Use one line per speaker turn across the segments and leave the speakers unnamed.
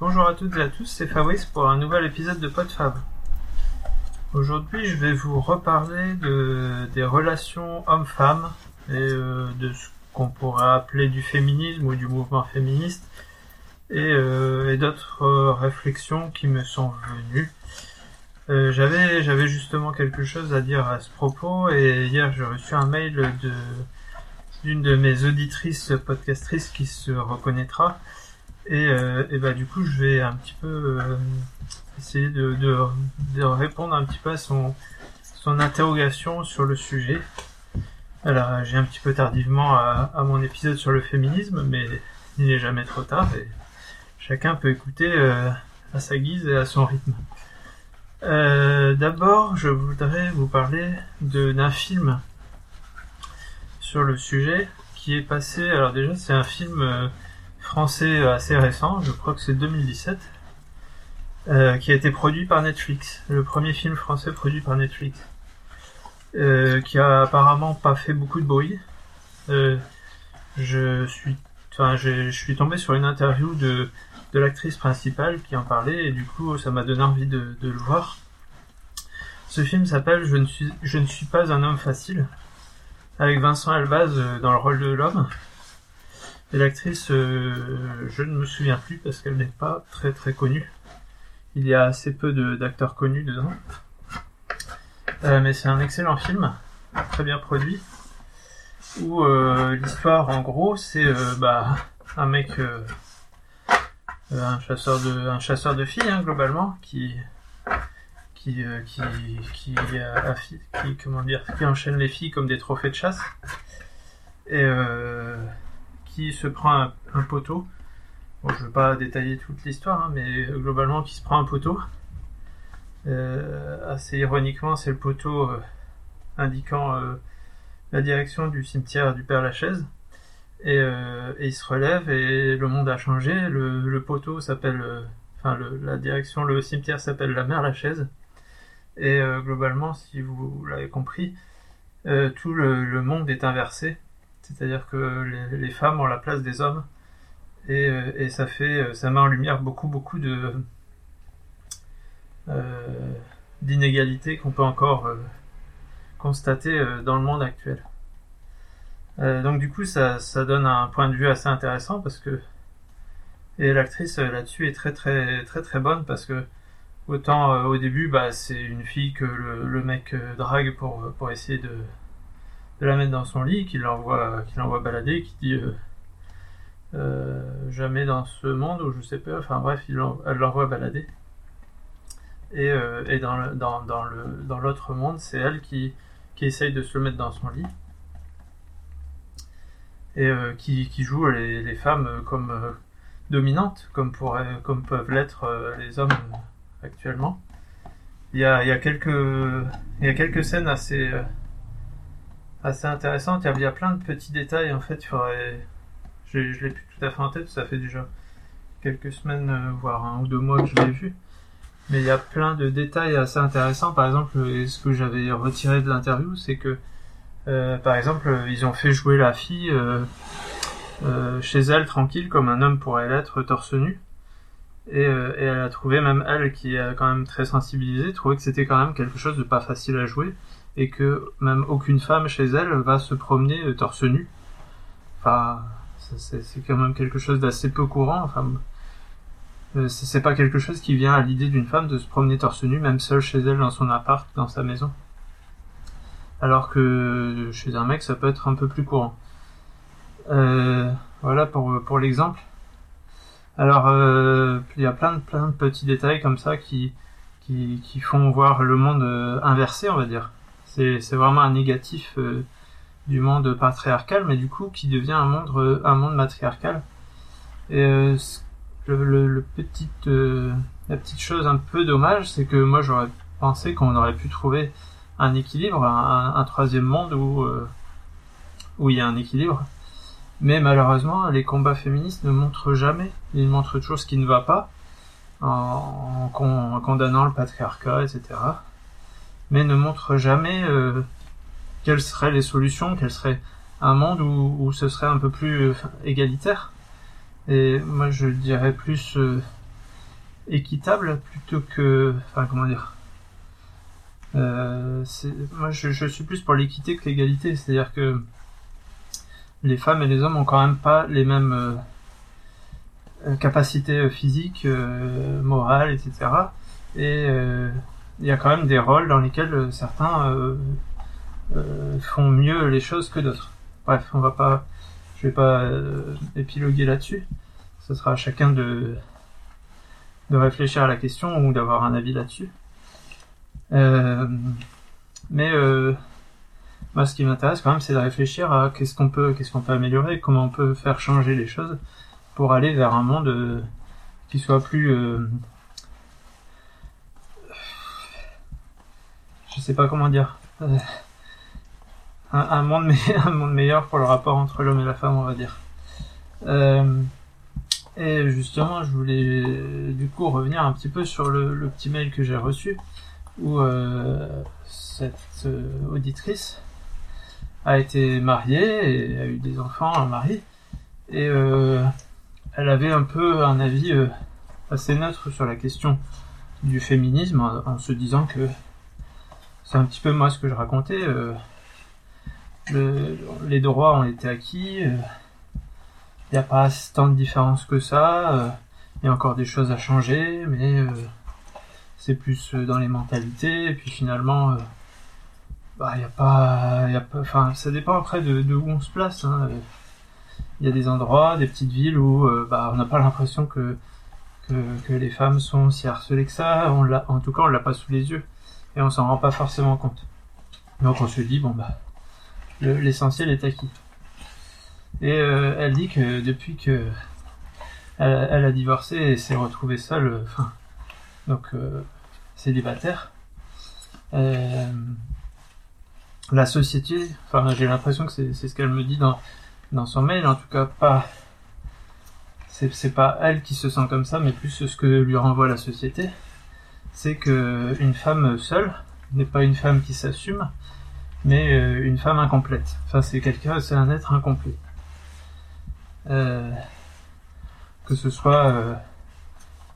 Bonjour à toutes et à tous, c'est Fabrice pour un nouvel épisode de PodFab. Aujourd'hui, je vais vous reparler de, des relations hommes-femmes et euh, de ce qu'on pourrait appeler du féminisme ou du mouvement féministe et, euh, d'autres euh, réflexions qui me sont venues. J'avais j'avais justement quelque chose à dire à ce propos et hier j'ai reçu un mail d'une de mes auditrices podcastrices qui se reconnaîtra et, euh, et bah du coup je vais un petit peu euh, essayer de, répondre un petit peu à son interrogation sur le sujet. Alors j'ai un petit peu tardivement à, mon épisode sur le féminisme mais il n'est jamais trop tard et chacun peut écouter euh, à sa guise et à son rythme. Euh, D'abord, je voudrais vous parler d'un film sur le sujet qui est passé. Alors déjà, c'est un film euh, français assez récent, je crois que c'est 2017, euh, qui a été produit par Netflix. Le premier film français produit par Netflix, euh, qui a apparemment pas fait beaucoup de bruit. Euh, je suis, enfin, tombé sur une interview de l'actrice principale qui en parlait et du coup ça m'a donné envie de, le voir. Ce film s'appelle je, ne suis, pas un homme facile avec Vincent Elbaz euh, dans le rôle de l'homme. Et l'actrice, euh, je ne me souviens plus parce qu'elle n'est pas très très connue. Il y a assez peu d'acteurs connus dedans. Euh, mais c'est un excellent film, très bien produit, où euh, l'histoire en gros c'est bah, un mec un chasseur de un chasseur de filles hein, globalement qui qui qui qui, qui comment dire qui enchaîne les filles comme des trophées de chasse et se prend un, poteau je veux pas détailler toute l'histoire hein, mais globalement qui se prend un poteau assez ironiquement c'est le poteau indiquant la direction du cimetière du Père Lachaise et, euh, il se relève et le monde a changé. Le, poteau s'appelle, euh, enfin la direction, le cimetière s'appelle la Mère Lachaise. Et euh, globalement, si vous l'avez compris, euh, tout le, monde est inversé. C'est-à-dire que les, femmes ont la place des hommes et, euh, ça fait, ça met en lumière beaucoup beaucoup de d'inégalités qu'on peut encore constater dans le monde actuel. Euh, donc du coup, ça, ça donne un point de vue assez intéressant parce que et l'actrice euh, là-dessus est très très très très bonne parce que autant euh, au début, bah c'est une fille que le, le mec euh, drague pour pour essayer de de la mettre dans son lit, qu'il l'envoie l'envoie balader, qui dit euh, jamais dans ce monde ou je sais pas. Enfin bref, il elle l'envoie balader. Et, et dans dans, dans le dans l'autre monde, c'est elle qui qui essaye de se le mettre dans son lit et euh, qui, qui joue les, les femmes comme euh, dominantes, comme, pourrait, comme peuvent l'être euh, les hommes actuellement. Il y, a, y a il y a quelques scènes assez, assez intéressantes. Il y, a, plein de petits détails en fait. Je, je l'ai plus tout à fait en tête, ça fait déjà quelques semaines, voire un ou deux mois que je l'ai vu. Mais il y a plein de détails assez intéressants. Par exemple, ce que j'avais retiré de l'interview, c'est que euh, par exemple, ils ont fait jouer la fille euh, euh, chez elle tranquille comme un homme pourrait l'être torse nu. Et, et, elle a trouvé, même elle qui est quand même très sensibilisée, trouvé que c'était quand même quelque chose de pas facile à jouer et que même aucune femme chez elle va se promener torse nu. Enfin, c'est quand même quelque chose d'assez peu courant. Enfin, c'est pas quelque chose qui vient à l'idée d'une femme de se promener torse nu, même seule chez elle dans son appart, dans sa maison alors que chez un mec ça peut être un peu plus courant. Euh, voilà pour, pour l'exemple. Alors euh, il y a plein de, plein de petits détails comme ça qui, qui, qui font voir le monde euh, inversé on va dire. C'est, vraiment un négatif euh, du monde patriarcal mais du coup qui devient un monde, un monde matriarcal. Et euh, la petite chose un peu dommage c'est que moi j'aurais pensé qu'on aurait pu trouver un équilibre, un, troisième monde où, euh, où il y a un équilibre. Mais malheureusement, les combats féministes ne montrent jamais, ils montrent toujours ce qui ne va pas, en condamnant le patriarcat, etc. Mais ne montrent jamais euh, quelles seraient les solutions, quel serait un monde où, où ce serait un peu plus euh, égalitaire. Et moi je dirais plus euh, équitable plutôt que, enfin comment dire. Euh, moi, je, je, suis plus pour l'équité que l'égalité, c'est-à-dire que les femmes et les hommes ont quand même pas les mêmes euh, capacités euh, physiques, morales, etc. Et il y a quand même des rôles dans lesquels certains font mieux les choses que d'autres. Bref, on va pas, je vais pas épiloguer là-dessus. Ce sera à chacun de de réfléchir à la question ou d'avoir un avis là-dessus. Euh, mais euh, moi, ce qui m'intéresse quand même, c'est de réfléchir à qu'est-ce qu'on peut, améliorer, comment on peut faire changer les choses pour aller vers un monde euh, qui soit plus, je sais pas comment dire, euh, un, monde meilleur pour le rapport entre l'homme et la femme, on va dire. Euh, et justement, je voulais du coup revenir un petit peu sur le, petit mail que j'ai reçu où euh, cette auditrice a été mariée et a eu des enfants, un mari, et elle avait un peu un avis assez neutre sur la question du féminisme en se disant que c'est un petit peu moi ce que je racontais. Euh, le, les droits ont été acquis. Il n'y a pas tant de différence que ça. Il y a encore des choses à changer, mais c'est plus euh, dans les mentalités, et puis finalement, euh, bah, y a pas, enfin, ça dépend après de, où on se place. Hein. Il y a des endroits, des petites villes où euh, bah, on n'a pas l'impression que, que, les femmes sont si harcelées que ça. On en tout cas, on l'a pas sous les yeux et on s'en rend pas forcément compte. Donc on se dit bon bah l'essentiel est acquis. Et euh, elle dit que depuis que elle, a divorcé et s'est retrouvée seule, enfin donc euh, célibataire. Euh, la société, enfin j'ai l'impression que c'est ce qu'elle me dit dans, dans son mail, en tout cas pas c'est pas elle qui se sent comme ça, mais plus ce que lui renvoie la société, c'est que une femme seule n'est pas une femme qui s'assume, mais euh, une femme incomplète. Enfin, c'est quelqu'un, c'est un être incomplet. Euh, que ce soit euh,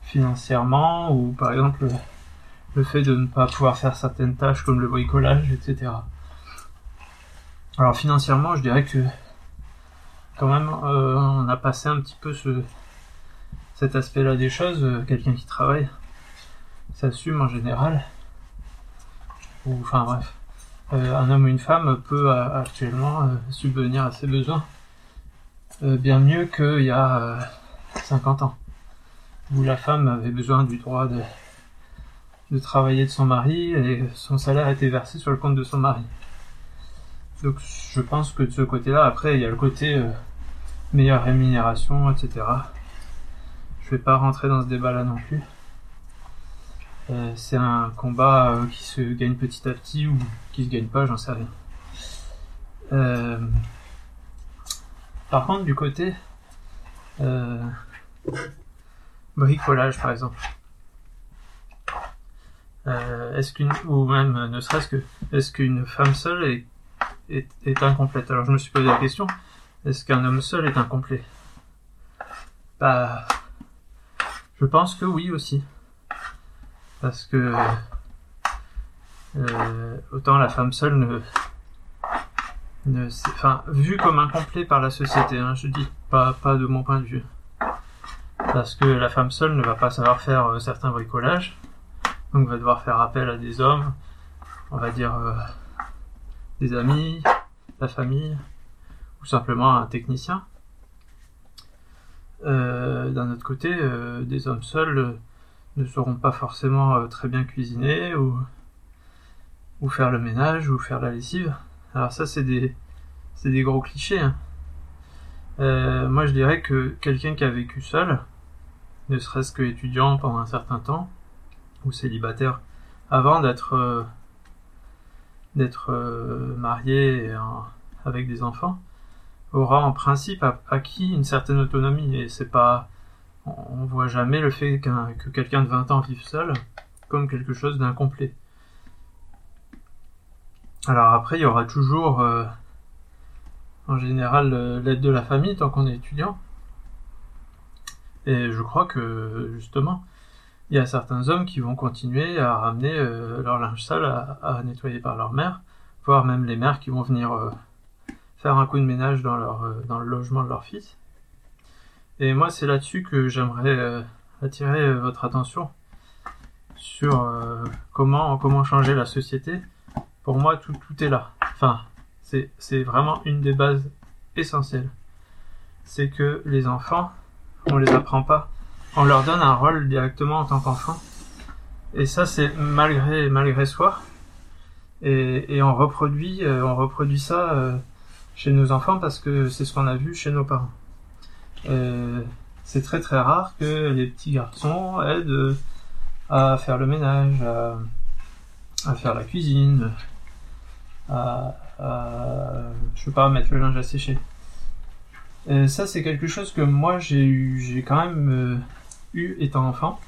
financièrement ou par exemple le fait de ne pas pouvoir faire certaines tâches comme le bricolage, etc. Alors financièrement, je dirais que quand même on a passé un petit peu ce cet aspect-là des choses. Quelqu'un qui travaille s'assume en général. Ou enfin bref, euh, un homme ou une femme peut euh, actuellement euh, subvenir à ses besoins bien mieux qu'il y a 50 ans où la femme avait besoin du droit de, de travailler de son mari et son salaire était versé sur le compte de son mari. Donc je pense que de ce côté-là, après il y a le côté meilleure rémunération, etc. Je vais pas rentrer dans ce débat-là non plus. Euh, c'est un combat euh, qui se gagne petit à petit ou qui se gagne pas, j'en sais rien. Euh, par contre, du côté bricolage par exemple. Est-ce qu'une ou même ne serait-ce que est-ce qu'une femme seule est, est incomplète? Alors je me suis posé la question est-ce qu'un homme seul est incomplet? Bah je pense que oui aussi parce que euh, autant la femme seule ne ne enfin vu comme incomplet par la société hein, je dis pas pas de mon point de vue parce que la femme seule ne va pas savoir faire euh, certains bricolages, donc va devoir faire appel à des hommes, on va dire euh, des amis, la famille, ou simplement un technicien. D'un autre côté, des hommes seuls ne sauront pas forcément euh, très bien cuisiner ou, faire le ménage ou faire la lessive. Alors ça, c'est des, gros clichés. Hein. moi, je dirais que quelqu'un qui a vécu seul, ne serait-ce que étudiant pendant un certain temps, ou célibataire, avant d'être euh, euh, marié avec des enfants, aura en principe acquis une certaine autonomie. Et c'est pas, on voit jamais le fait qu que quelqu'un de 20 ans vive seul comme quelque chose d'incomplet. Alors après, il y aura toujours, euh, en général, l'aide de la famille tant qu'on est étudiant. Et je crois que justement, il y a certains hommes qui vont continuer à ramener euh, leur linge sale à, nettoyer par leur mère, voire même les mères qui vont venir euh, faire un coup de ménage dans, leur, euh, dans le logement de leur fils. Et moi, c'est là-dessus que j'aimerais attirer votre attention sur comment, comment changer la société. Pour moi, tout, tout est là. Enfin, c'est vraiment une des bases essentielles. C'est que les enfants, on les apprend pas on leur donne un rôle directement en tant qu'enfant. Et ça, c'est malgré, malgré soi. Et, on reproduit, euh, on reproduit ça euh, chez nos enfants parce que c'est ce qu'on a vu chez nos parents. C'est très très rare que les petits garçons aident à faire le ménage, à, faire la cuisine, à, je sais pas, mettre le linge à sécher. Et ça, c'est quelque chose que moi j'ai eu, quand même euh, étant enfant.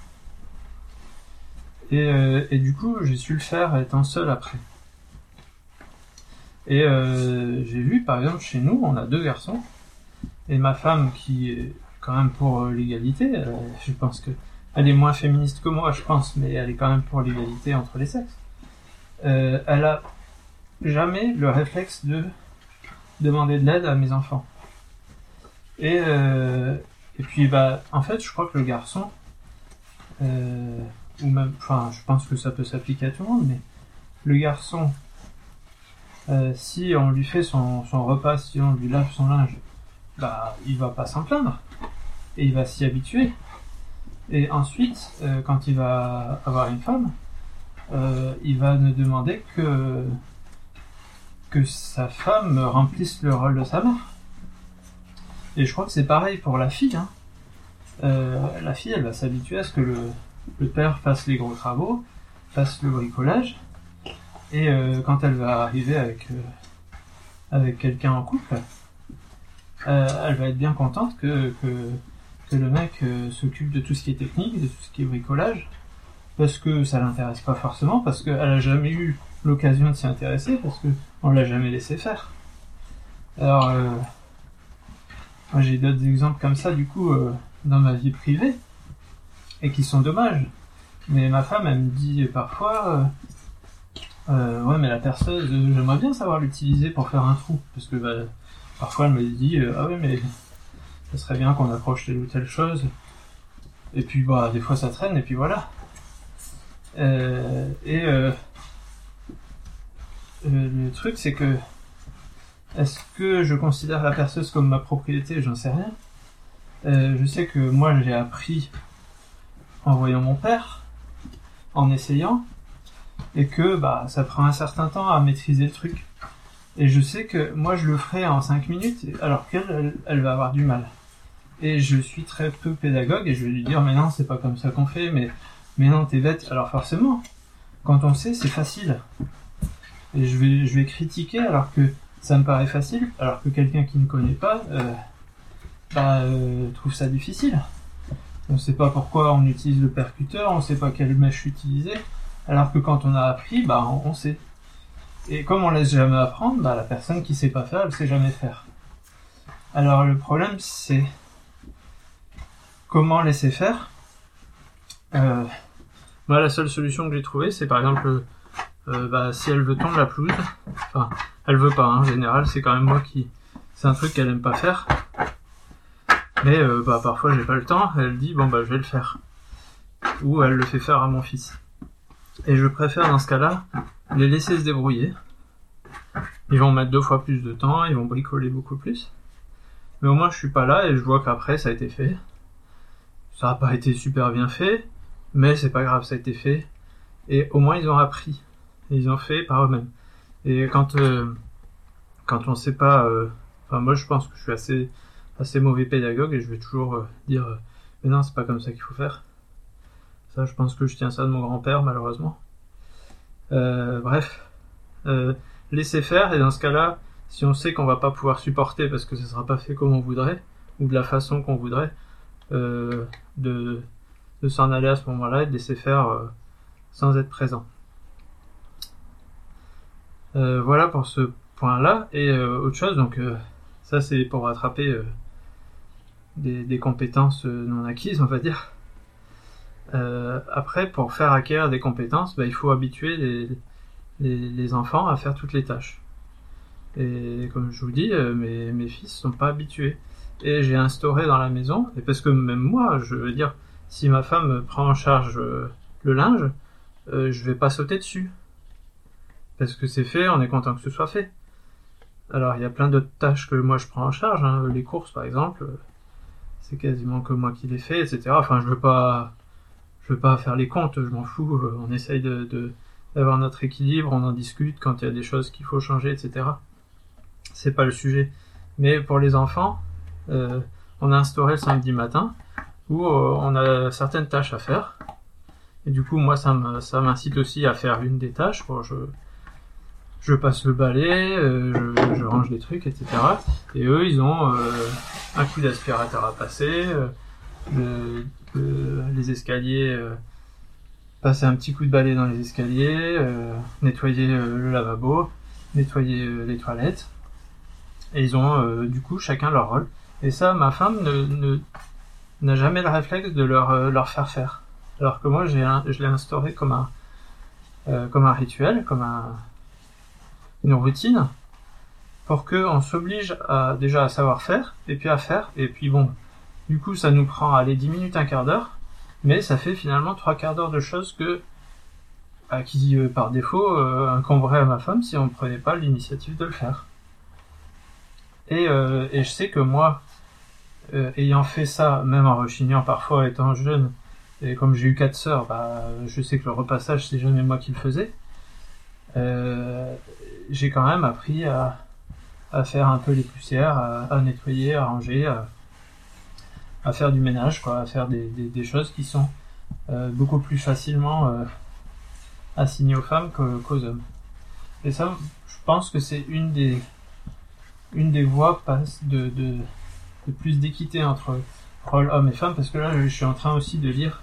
Euh, et, du coup, j'ai su le faire étant seul après. Et euh, j'ai vu, par exemple, chez nous, on a deux garçons. Et ma femme, qui est quand même pour euh, l'égalité, je pense que elle est moins féministe que moi, je pense, mais elle est quand même pour l'égalité entre les sexes. elle a jamais le réflexe de demander de l'aide à mes enfants. Et, et puis, bah, en fait, je crois que le garçon, euh, ou même, enfin, je pense que ça peut s'appliquer à tout le monde, mais le garçon, euh, si on lui fait son, son, repas, si on lui lave son linge, bah, il va pas s'en plaindre. Et il va s'y habituer. Et ensuite, euh, quand il va avoir une femme, euh, il va ne demander que que sa femme remplisse le rôle de sa mère. Et je crois que c'est pareil pour la fille. Hein. Euh, la fille, elle va s'habituer à ce que le, le, père fasse les gros travaux, fasse le bricolage. Et quand elle va arriver avec quelqu'un en couple, elle va être bien contente que, que, le mec s'occupe de tout ce qui est technique, de tout ce qui est bricolage, parce que ça l'intéresse pas forcément, parce qu'elle a jamais eu l'occasion de s'y intéresser, parce que on l'a jamais laissé faire. Alors, j'ai d'autres exemples comme ça, du coup, euh, dans ma vie privée, et qui sont dommages. Mais ma femme, elle me dit parfois, euh, euh ouais, mais la perceuse, j'aimerais bien savoir l'utiliser pour faire un trou. Parce que bah, parfois, elle me dit, euh, ah ouais, mais ça serait bien qu'on accroche telle ou telle chose. Et puis, bah, des fois, ça traîne, et puis voilà. et le truc, c'est que est-ce que je considère la perceuse comme ma propriété? J'en sais rien. Euh, je sais que moi j'ai appris en voyant mon père, en essayant, et que bah ça prend un certain temps à maîtriser le truc. Et je sais que moi je le ferai en 5 minutes, alors qu'elle, elle, va avoir du mal. Et je suis très peu pédagogue et je vais lui dire mais non c'est pas comme ça qu'on fait, mais mais non t'es bête. Alors forcément, quand on sait c'est facile. Et je vais je vais critiquer alors que ça me paraît facile, alors que quelqu'un qui ne connaît pas euh, bah, euh, trouve ça difficile. On ne sait pas pourquoi on utilise le percuteur, on ne sait pas quelle mèche utiliser, alors que quand on a appris, bah, on, sait. Et comme on laisse jamais apprendre, bah, la personne qui sait pas faire, elle sait jamais faire. Alors le problème, c'est comment laisser faire. Euh, moi, la seule solution que j'ai trouvée, c'est par exemple euh, bah, si elle veut tondre la pelouse, enfin, elle veut pas, hein, en général, c'est quand même moi qui, c'est un truc qu'elle aime pas faire. Mais euh, bah, parfois j'ai pas le temps, elle dit bon bah je vais le faire. Ou elle le fait faire à mon fils. Et je préfère dans ce cas-là les laisser se débrouiller. Ils vont mettre deux fois plus de temps, ils vont bricoler beaucoup plus. Mais au moins je suis pas là et je vois qu'après ça a été fait. Ça a pas été super bien fait, mais c'est pas grave, ça a été fait. Et au moins ils ont appris ils ont fait par eux-mêmes. Et quand euh, quand on sait pas, euh, enfin moi je pense que je suis assez mauvais pédagogue et je vais toujours euh, dire mais non c'est pas comme ça qu'il faut faire. Je pense que je tiens ça de mon grand-père malheureusement. bref, laisser faire et dans ce cas-là, si on sait qu'on va pas pouvoir supporter parce que ce sera pas fait comme on voudrait ou de la façon qu'on voudrait, de de s'en aller à ce moment-là et de laisser faire sans être présent. Euh, voilà pour ce point-là. Et euh, autre chose, donc euh, ça c'est pour rattraper des, compétences non acquises, on va dire. Euh, après, pour faire acquérir des compétences, bah, il faut habituer les, enfants à faire toutes les tâches. Et comme je vous dis, euh, mes, mes fils sont pas habitués. Et j'ai instauré dans la maison, et parce que même moi, je veux dire, si ma femme prend en charge euh, le linge, euh, je vais pas sauter dessus. Parce que c'est fait, on est content que ce soit fait. Alors il y a plein d'autres tâches que moi je prends en charge, hein. les courses par exemple, c'est quasiment que moi qui les fais, etc. Enfin je veux pas, je veux pas faire les comptes, je m'en fous. euh, On essaye d'avoir notre équilibre, on en discute quand il y a des choses qu'il faut changer, etc. C'est pas le sujet. Mais pour les enfants, euh, on a instauré le samedi matin où euh, on a certaines tâches à faire. Et du coup, moi, ça m'incite aussi à faire une des tâches. Je, passe le balai, je, range les trucs, etc. Et eux, ils ont un coup d'aspirateur à passer, le- le- les escaliers, euh, passer un petit coup de balai dans les escaliers, euh, nettoyer euh, le lavabo, nettoyer les toilettes. Et ils ont du coup chacun leur rôle. Et ça, ma femme ne, n'a jamais le réflexe de leur, leur faire faire. Alors que moi, j'ai un- je l'ai instauré comme un, euh, comme un rituel, comme un, une routine, pour que on s'oblige à, déjà à savoir faire, et puis à faire, et puis bon, du coup, ça nous prend, allez, 10 minutes, un quart d'heure, mais ça fait finalement trois quarts d'heure de choses que, bah, qui, euh, par défaut, euh, incomberaient à ma femme si on ne prenait pas l'initiative de le faire. Et, euh, et je sais que moi, euh, ayant fait ça, même en rechignant parfois étant jeune, et comme j'ai eu quatre sœurs, bah, je sais que le repassage, c'est jamais moi qui le faisais. Euh, j'ai quand même appris à, à faire un peu les poussières, à, à nettoyer, à ranger, à, à faire du ménage, quoi, à faire des, choses qui sont euh, beaucoup plus facilement euh, assignées aux femmes qu'aux hommes. Et ça, je pense que c'est une des une des voies de, de, plus d'équité entre rôle homme et femme, parce que là, je suis en train aussi de lire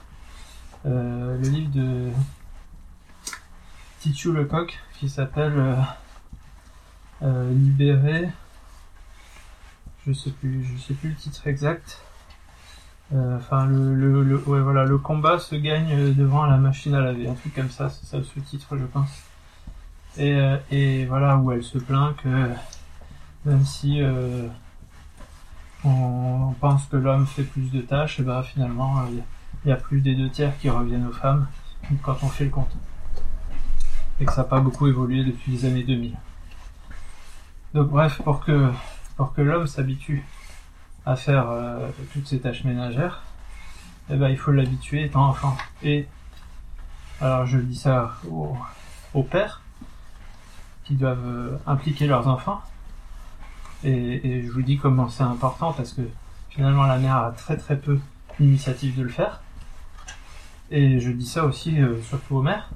euh, le livre de Titu Lecoq qui s'appelle Libéré. Je sais plus, je sais plus le titre exact. Euh, Enfin, le, le, le, ouais, voilà, le combat se gagne devant la machine à laver, un truc comme ça, c'est ça le sous-titre, je pense. Et, euh, et voilà où elle se plaint que même si euh, on pense que l'homme fait plus de tâches, et ben finalement euh, il y a plus des deux tiers qui reviennent aux femmes quand on fait le compte. Et que ça n'a pas beaucoup évolué depuis les années 2000. Donc bref, pour que, pour que l'homme s'habitue à faire euh, toutes ces tâches ménagères, eh ben, il faut l'habituer étant enfant. Et alors je dis ça aux, pères qui doivent euh, impliquer leurs enfants. Et, je vous dis comment c'est important parce que finalement la mère a très très peu l'initiative de le faire. Et je dis ça aussi euh, surtout aux mères.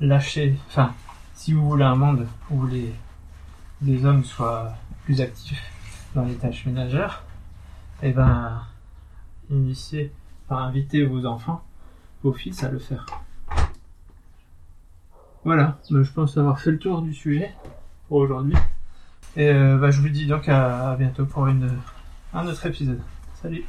Lâchez, enfin, si vous voulez un monde où les hommes soient plus actifs dans les tâches ménagères, eh ben, initiez, enfin, invitez vos enfants, vos fils à le faire. Voilà, ben, je pense avoir fait le tour du sujet pour aujourd'hui. Et euh, bah, je vous dis donc à, à bientôt pour une, un autre épisode. Salut